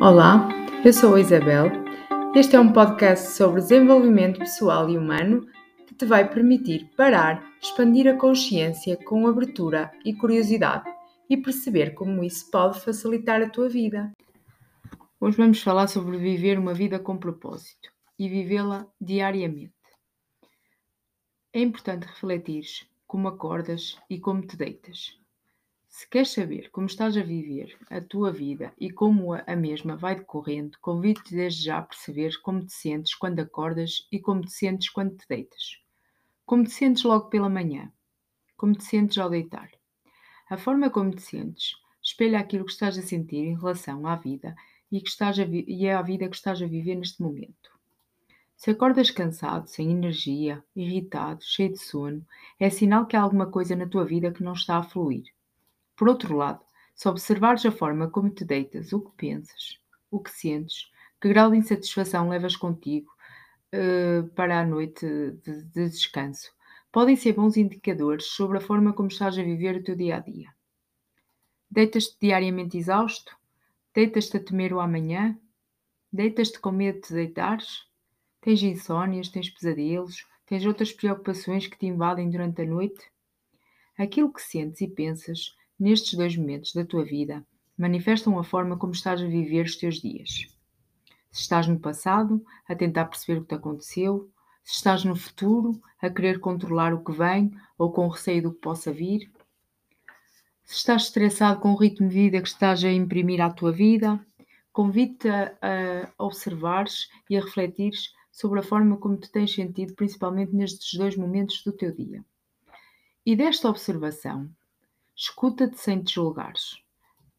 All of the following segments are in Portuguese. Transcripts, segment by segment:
Olá, eu sou a Isabel. Este é um podcast sobre desenvolvimento pessoal e humano que te vai permitir parar, expandir a consciência com abertura e curiosidade e perceber como isso pode facilitar a tua vida. Hoje vamos falar sobre viver uma vida com propósito e vivê-la diariamente. É importante refletir como acordas e como te deitas. Se queres saber como estás a viver a tua vida e como a mesma vai decorrendo, convido-te desde já a perceber como te sentes quando acordas e como te sentes quando te deitas. Como te sentes logo pela manhã. Como te sentes ao deitar. A forma como te sentes espelha aquilo que estás a sentir em relação à vida e, que estás a e a vida que estás a viver neste momento. Se acordas cansado, sem energia, irritado, cheio de sono, é sinal que há alguma coisa na tua vida que não está a fluir. Por outro lado, se observares a forma como te deitas, o que pensas, o que sentes, que grau de insatisfação levas contigo uh, para a noite de, de descanso, podem ser bons indicadores sobre a forma como estás a viver o teu dia a dia. Deitas-te diariamente exausto? Deitas-te a temer o amanhã? Deitas-te com medo de te deitares? Tens insónias, tens pesadelos, tens outras preocupações que te invadem durante a noite? Aquilo que sentes e pensas nestes dois momentos da tua vida, manifestam a forma como estás a viver os teus dias. Se estás no passado, a tentar perceber o que te aconteceu, se estás no futuro, a querer controlar o que vem ou com receio do que possa vir, se estás estressado com o ritmo de vida que estás a imprimir à tua vida, convido-te a, a observares e a refletires sobre a forma como te tens sentido, principalmente nestes dois momentos do teu dia. E desta observação, Escuta-te sem te julgares.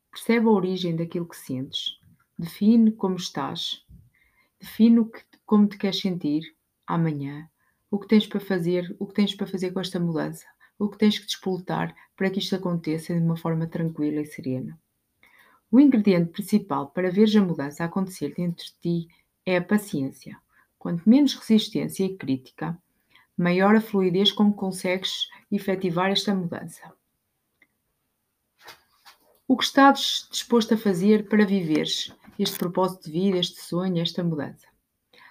Percebe a origem daquilo que sentes. Define como estás. Define que, como te queres sentir amanhã. O que tens para fazer, o que tens para fazer com esta mudança. O que tens que despolutar para que isto aconteça de uma forma tranquila e serena. O ingrediente principal para veres a mudança acontecer dentro de ti é a paciência. Quanto menos resistência e crítica, maior a fluidez com que consegues efetivar esta mudança. O que estás disposto a fazer para viveres este propósito de vida, este sonho, esta mudança?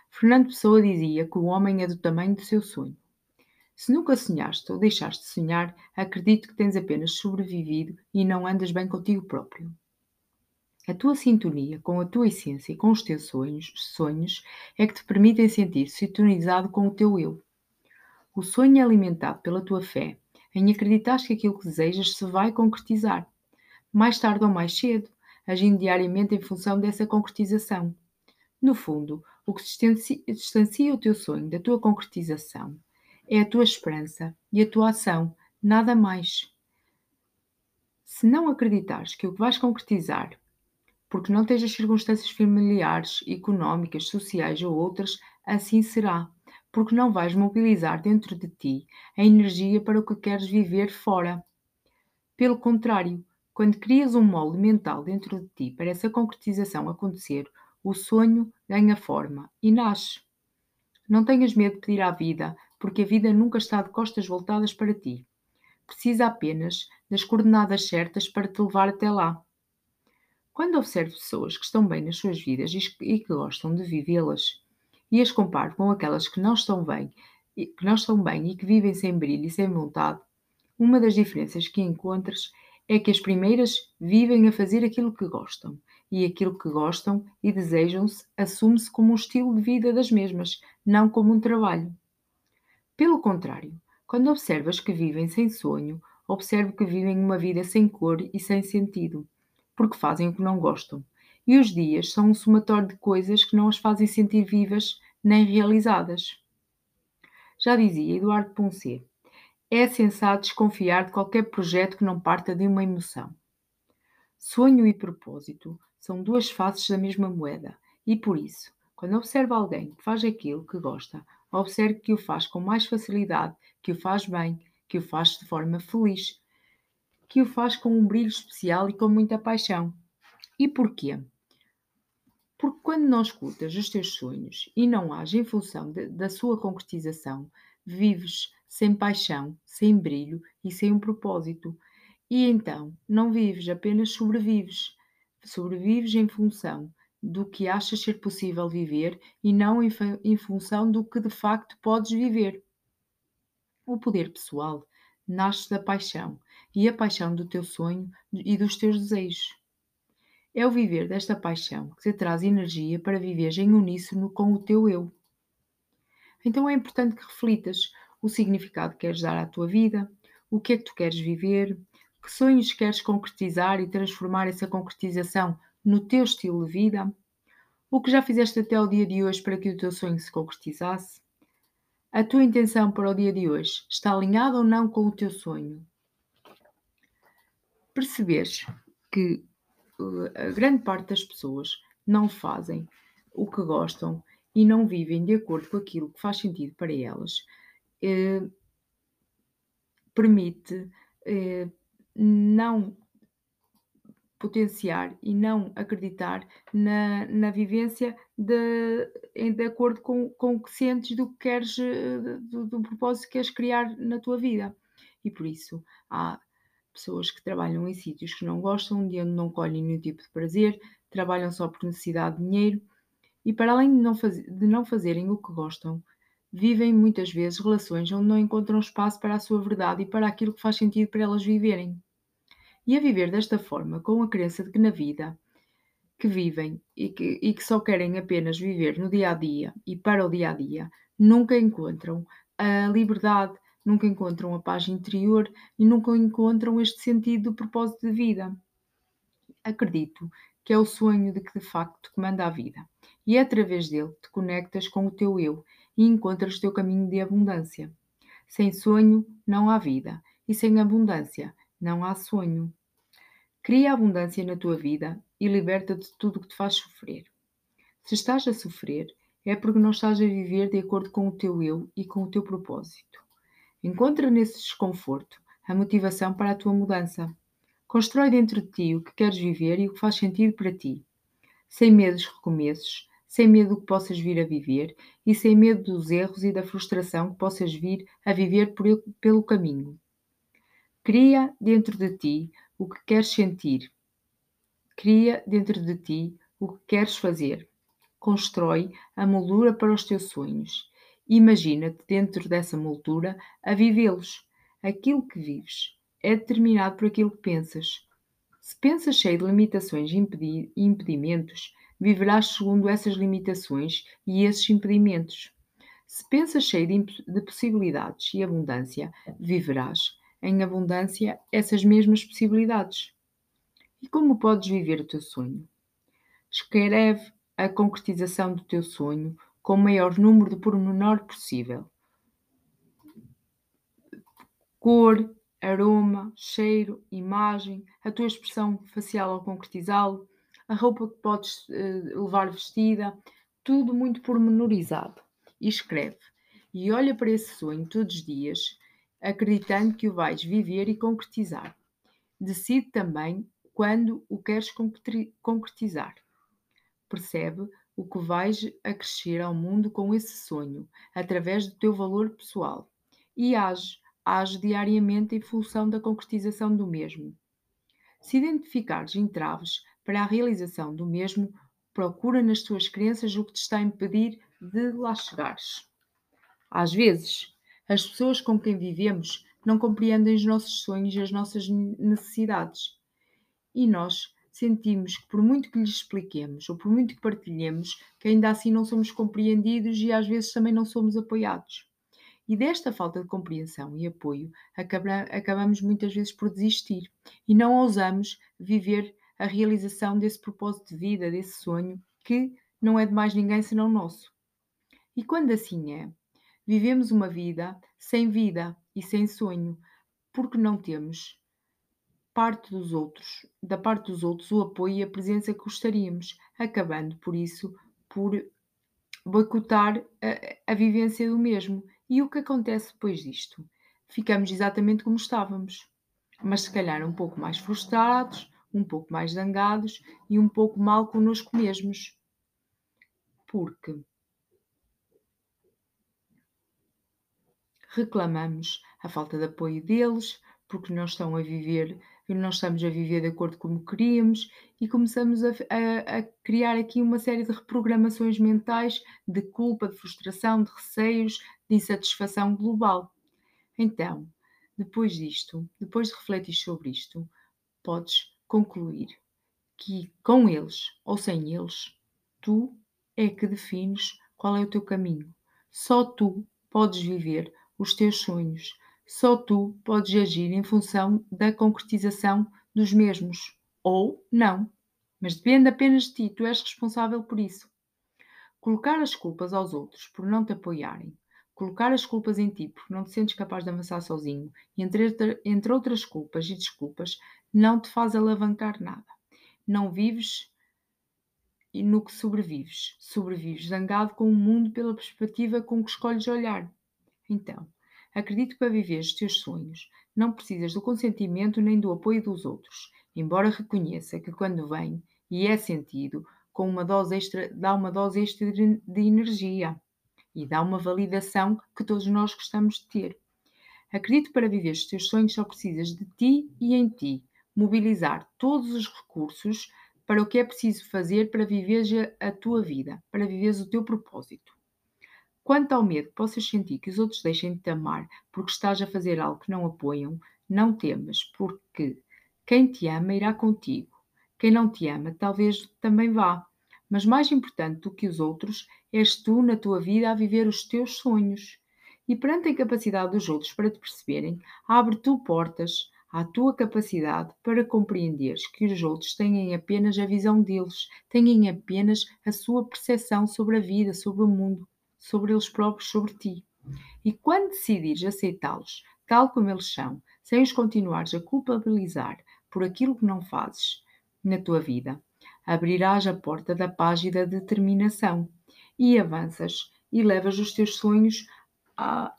Fernando Pessoa dizia que o homem é do tamanho do seu sonho. Se nunca sonhaste ou deixaste de sonhar, acredito que tens apenas sobrevivido e não andas bem contigo próprio. A tua sintonia com a tua essência e com os teus sonhos, sonhos é que te permitem sentir sintonizado com o teu eu. O sonho é alimentado pela tua fé em acreditar que aquilo que desejas se vai concretizar mais tarde ou mais cedo, agindo diariamente em função dessa concretização. No fundo, o que distancia o teu sonho da tua concretização é a tua esperança e a tua ação, nada mais. Se não acreditares que o que vais concretizar, porque não tens as circunstâncias familiares, económicas, sociais ou outras, assim será, porque não vais mobilizar dentro de ti a energia para o que queres viver fora. Pelo contrário, quando crias um molde mental dentro de ti para essa concretização acontecer, o sonho ganha forma e nasce. Não tenhas medo de pedir à vida, porque a vida nunca está de costas voltadas para ti. Precisa apenas das coordenadas certas para te levar até lá. Quando observo pessoas que estão bem nas suas vidas e que gostam de vivê-las, e as comparo com aquelas que não estão bem, que não estão bem e que vivem sem brilho e sem vontade, uma das diferenças que encontras é que as primeiras vivem a fazer aquilo que gostam, e aquilo que gostam e desejam-se assume-se como um estilo de vida das mesmas, não como um trabalho. Pelo contrário, quando observas que vivem sem sonho, observe que vivem uma vida sem cor e sem sentido, porque fazem o que não gostam. E os dias são um somatório de coisas que não as fazem sentir vivas nem realizadas. Já dizia Eduardo Ponce, é sensato desconfiar de qualquer projeto que não parta de uma emoção. Sonho e propósito são duas faces da mesma moeda, e por isso, quando observa alguém que faz aquilo que gosta, observe que o faz com mais facilidade, que o faz bem, que o faz de forma feliz, que o faz com um brilho especial e com muita paixão. E porquê? Porque quando não escutas os teus sonhos e não age em função de, da sua concretização, vives sem paixão, sem brilho e sem um propósito. E então não vives, apenas sobrevives. Sobrevives em função do que achas ser possível viver e não em, em função do que de facto podes viver. O poder pessoal nasce da paixão e a paixão do teu sonho e dos teus desejos. É o viver desta paixão que te traz energia para viveres em uníssono com o teu eu. Então é importante que reflitas o significado que queres dar à tua vida, o que é que tu queres viver, que sonhos queres concretizar e transformar essa concretização no teu estilo de vida? O que já fizeste até o dia de hoje para que o teu sonho se concretizasse? A tua intenção para o dia de hoje está alinhada ou não com o teu sonho? Percebes que uh, a grande parte das pessoas não fazem o que gostam e não vivem de acordo com aquilo que faz sentido para elas, eh, permite eh, não potenciar e não acreditar na, na vivência de, de acordo com, com o que sentes do que queres, eh, do, do propósito que queres criar na tua vida. E por isso há pessoas que trabalham em sítios que não gostam, de onde não colhem nenhum tipo de prazer, trabalham só por necessidade de dinheiro e para além de não, faz, de não fazerem o que gostam, vivem muitas vezes relações onde não encontram espaço para a sua verdade e para aquilo que faz sentido para elas viverem. E a viver desta forma, com a crença de que na vida que vivem e que, e que só querem apenas viver no dia a dia e para o dia a dia, nunca encontram a liberdade, nunca encontram a paz interior e nunca encontram este sentido do propósito de vida. Acredito que é o sonho de que de facto te comanda a vida, e é através dele te conectas com o teu eu e encontras o teu caminho de abundância. Sem sonho não há vida, e sem abundância não há sonho. Cria abundância na tua vida e liberta de tudo o que te faz sofrer. Se estás a sofrer, é porque não estás a viver de acordo com o teu eu e com o teu propósito. Encontra nesse desconforto a motivação para a tua mudança. Constrói dentro de ti o que queres viver e o que faz sentido para ti. Sem medo dos recomeços, sem medo do que possas vir a viver e sem medo dos erros e da frustração que possas vir a viver por, pelo caminho. Cria dentro de ti o que queres sentir. Cria dentro de ti o que queres fazer. Constrói a moldura para os teus sonhos. Imagina-te dentro dessa moldura a vivê-los. Aquilo que vives é determinado por aquilo que pensas. Se pensas cheio de limitações e impedimentos, viverás segundo essas limitações e esses impedimentos. Se pensas cheio de, de possibilidades e abundância, viverás em abundância essas mesmas possibilidades. E como podes viver o teu sonho? Escreve a concretização do teu sonho com o maior número de pormenor possível. Cor, aroma, cheiro, imagem, a tua expressão facial ao concretizá-lo, a roupa que podes uh, levar vestida, tudo muito pormenorizado. E escreve. E olha para esse sonho todos os dias, acreditando que o vais viver e concretizar. Decide também quando o queres concretizar. Percebe o que vais acrescer ao mundo com esse sonho, através do teu valor pessoal. E age, age diariamente em função da concretização do mesmo. Se identificares entraves para a realização do mesmo, procura nas tuas crenças o que te está a impedir de lá chegares. Às vezes, as pessoas com quem vivemos não compreendem os nossos sonhos e as nossas necessidades. E nós sentimos que, por muito que lhes expliquemos ou por muito que partilhemos, que ainda assim não somos compreendidos e às vezes também não somos apoiados. E desta falta de compreensão e apoio, acabamos muitas vezes por desistir e não ousamos viver a realização desse propósito de vida, desse sonho, que não é de mais ninguém senão nosso. E quando assim é, vivemos uma vida sem vida e sem sonho, porque não temos parte dos outros, da parte dos outros, o apoio e a presença que gostaríamos, acabando por isso por boicotar a, a vivência do mesmo e o que acontece depois disto? Ficamos exatamente como estávamos, mas se calhar um pouco mais frustrados, um pouco mais zangados e um pouco mal connosco mesmos. Porque reclamamos a falta de apoio deles, porque não estão a viver não estamos a viver de acordo como queríamos e começamos a, a, a, criar aqui uma série de reprogramações mentais de culpa, de frustração, de receios, de insatisfação global. Então, depois disto, depois de refletir sobre isto, podes concluir que com eles ou sem eles, tu é que defines qual é o teu caminho. Só tu podes viver os teus sonhos. Só tu podes agir em função da concretização dos mesmos. Ou não. Mas depende apenas de ti, tu és responsável por isso. Colocar as culpas aos outros por não te apoiarem, colocar as culpas em ti porque não te sentes capaz de avançar sozinho, entre, entre outras culpas e desculpas, não te faz alavancar nada. Não vives no que sobrevives. Sobrevives zangado com o mundo pela perspectiva com que escolhes olhar. Então, acredito que para viver os teus sonhos não precisas do consentimento nem do apoio dos outros, embora reconheça que quando vem e é sentido, com uma dose extra, dá uma dose extra de energia e dá uma validação que todos nós gostamos de ter. Acredito que para viver os teus sonhos só precisas de ti e em ti, mobilizar todos os recursos para o que é preciso fazer para viveres a tua vida, para viveres o teu propósito. Quanto ao medo que possas sentir que os outros deixem de te amar porque estás a fazer algo que não apoiam, não temas, porque quem te ama irá contigo. Quem não te ama talvez também vá. Mas mais importante do que os outros, és tu na tua vida a viver os teus sonhos. E perante a incapacidade dos outros para te perceberem, abre tu portas, à tua capacidade para compreenderes que os outros têm apenas a visão deles, têm apenas a sua percepção sobre a vida, sobre o mundo, sobre eles próprios, sobre ti. E quando decidires aceitá-los tal como eles são, sem os continuares a culpabilizar por aquilo que não fazes na tua vida, abrirás a porta da paz e da determinação e avanças e levas os teus sonhos a,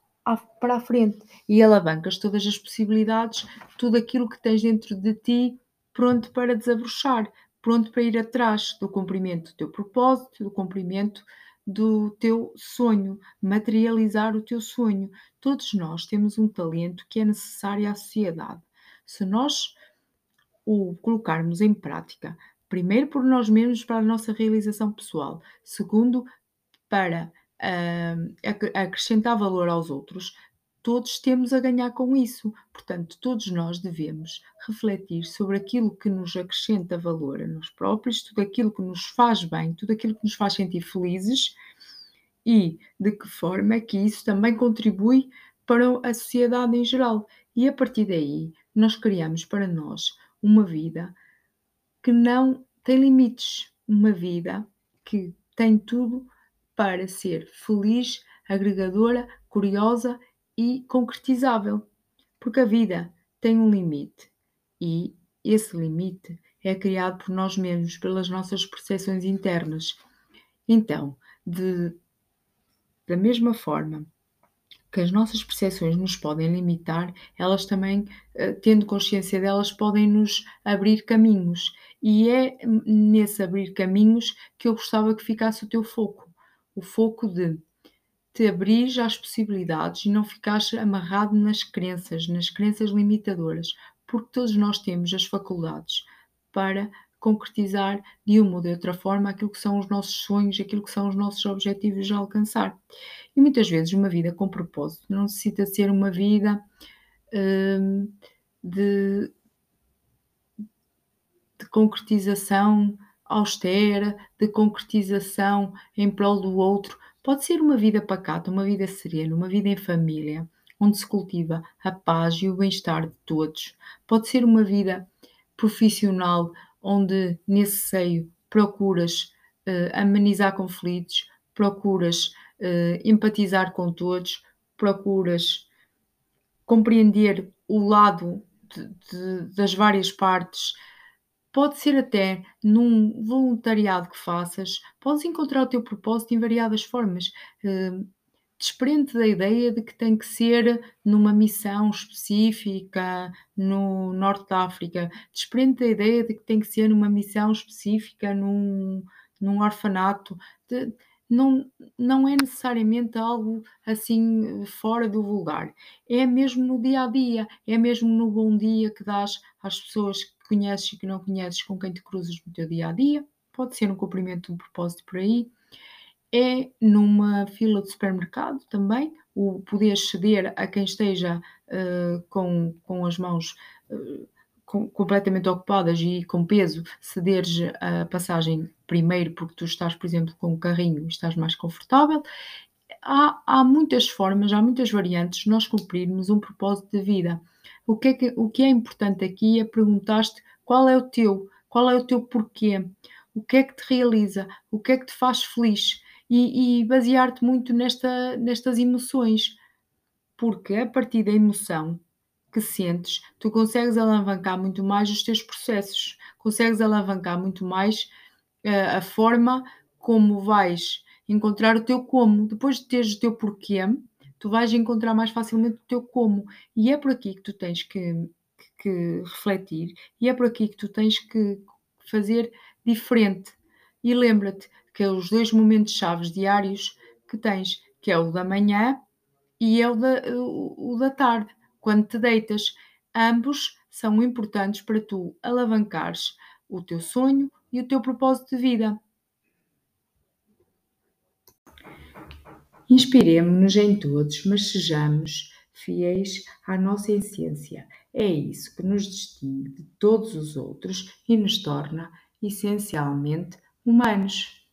para a frente e alavancas todas as possibilidades, tudo aquilo que tens dentro de ti pronto para desabrochar, pronto para ir atrás do cumprimento do teu propósito, do cumprimento do teu sonho, materializar o teu sonho. Todos nós temos um talento que é necessário à sociedade. Se nós o colocarmos em prática, primeiro por nós mesmos para a nossa realização pessoal, segundo para a acrescentar valor aos outros, todos temos a ganhar com isso. Portanto, todos nós devemos refletir sobre aquilo que nos acrescenta valor a nós próprios, tudo aquilo que nos faz bem, tudo aquilo que nos faz sentir felizes e de que forma é que isso também contribui para a sociedade em geral. E a partir daí, nós criamos para nós uma vida que não tem limites, uma vida que tem tudo para ser feliz, agregadora, curiosa e concretizável. Porque a vida tem um limite e esse limite é criado por nós mesmos, pelas nossas percepções internas. Então, de, da mesma forma que as nossas percepções nos podem limitar, elas também, eh, tendo consciência delas, podem nos abrir caminhos. E é nesse abrir caminhos que eu gostava que ficasse o teu foco o foco de te abrir às possibilidades e não ficares amarrado nas crenças, nas crenças limitadoras, porque todos nós temos as faculdades para concretizar de uma ou de outra forma aquilo que são os nossos sonhos, aquilo que são os nossos objetivos a alcançar. E muitas vezes uma vida com propósito não necessita ser uma vida hum, de, de concretização austera, de concretização em prol do outro, pode ser uma vida pacata, uma vida serena, uma vida em família, onde se cultiva a paz e o bem-estar de todos. Pode ser uma vida profissional, onde nesse seio procuras uh, amenizar conflitos, procuras uh, empatizar com todos, procuras compreender o lado de, de, das várias partes Pode ser até num voluntariado que faças, podes encontrar o teu propósito em variadas formas. Uh, desprende da ideia de que tem que ser numa missão específica no Norte da África, desprende da ideia de que tem que ser numa missão específica num, num orfanato. De, não, não é necessariamente algo assim fora do vulgar. É mesmo no dia a dia, é mesmo no bom dia que dás às pessoas conheces e que não conheces, com quem te cruzas no teu dia a dia. Pode ser um cumprimento de um propósito por aí. É numa fila de supermercado também, o poder ceder a quem esteja uh, com, com as mãos uh, com, completamente ocupadas e com peso, cederes a passagem primeiro porque tu estás, por exemplo, com o carrinho e estás mais confortável. Há, há muitas formas, há muitas variantes de nós cumprirmos um propósito de vida. O que, é que, o que é importante aqui é perguntar-te qual é o teu, qual é o teu porquê, o que é que te realiza, o que é que te faz feliz? E, e basear-te muito nesta, nestas emoções, porque a partir da emoção que sentes, tu consegues alavancar muito mais os teus processos, consegues alavancar muito mais uh, a forma como vais encontrar o teu como. Depois de teres o teu porquê, tu vais encontrar mais facilmente o teu como. E é por aqui que tu tens que, que refletir e é por aqui que tu tens que fazer diferente. E lembra-te que é os dois momentos chaves diários que tens, que é o da manhã e é o da, o da tarde quando te deitas. Ambos são importantes para tu alavancares o teu sonho e o teu propósito de vida. Inspiremos-nos em todos, mas sejamos fiéis à nossa essência. É isso que nos distingue de todos os outros e nos torna essencialmente humanos.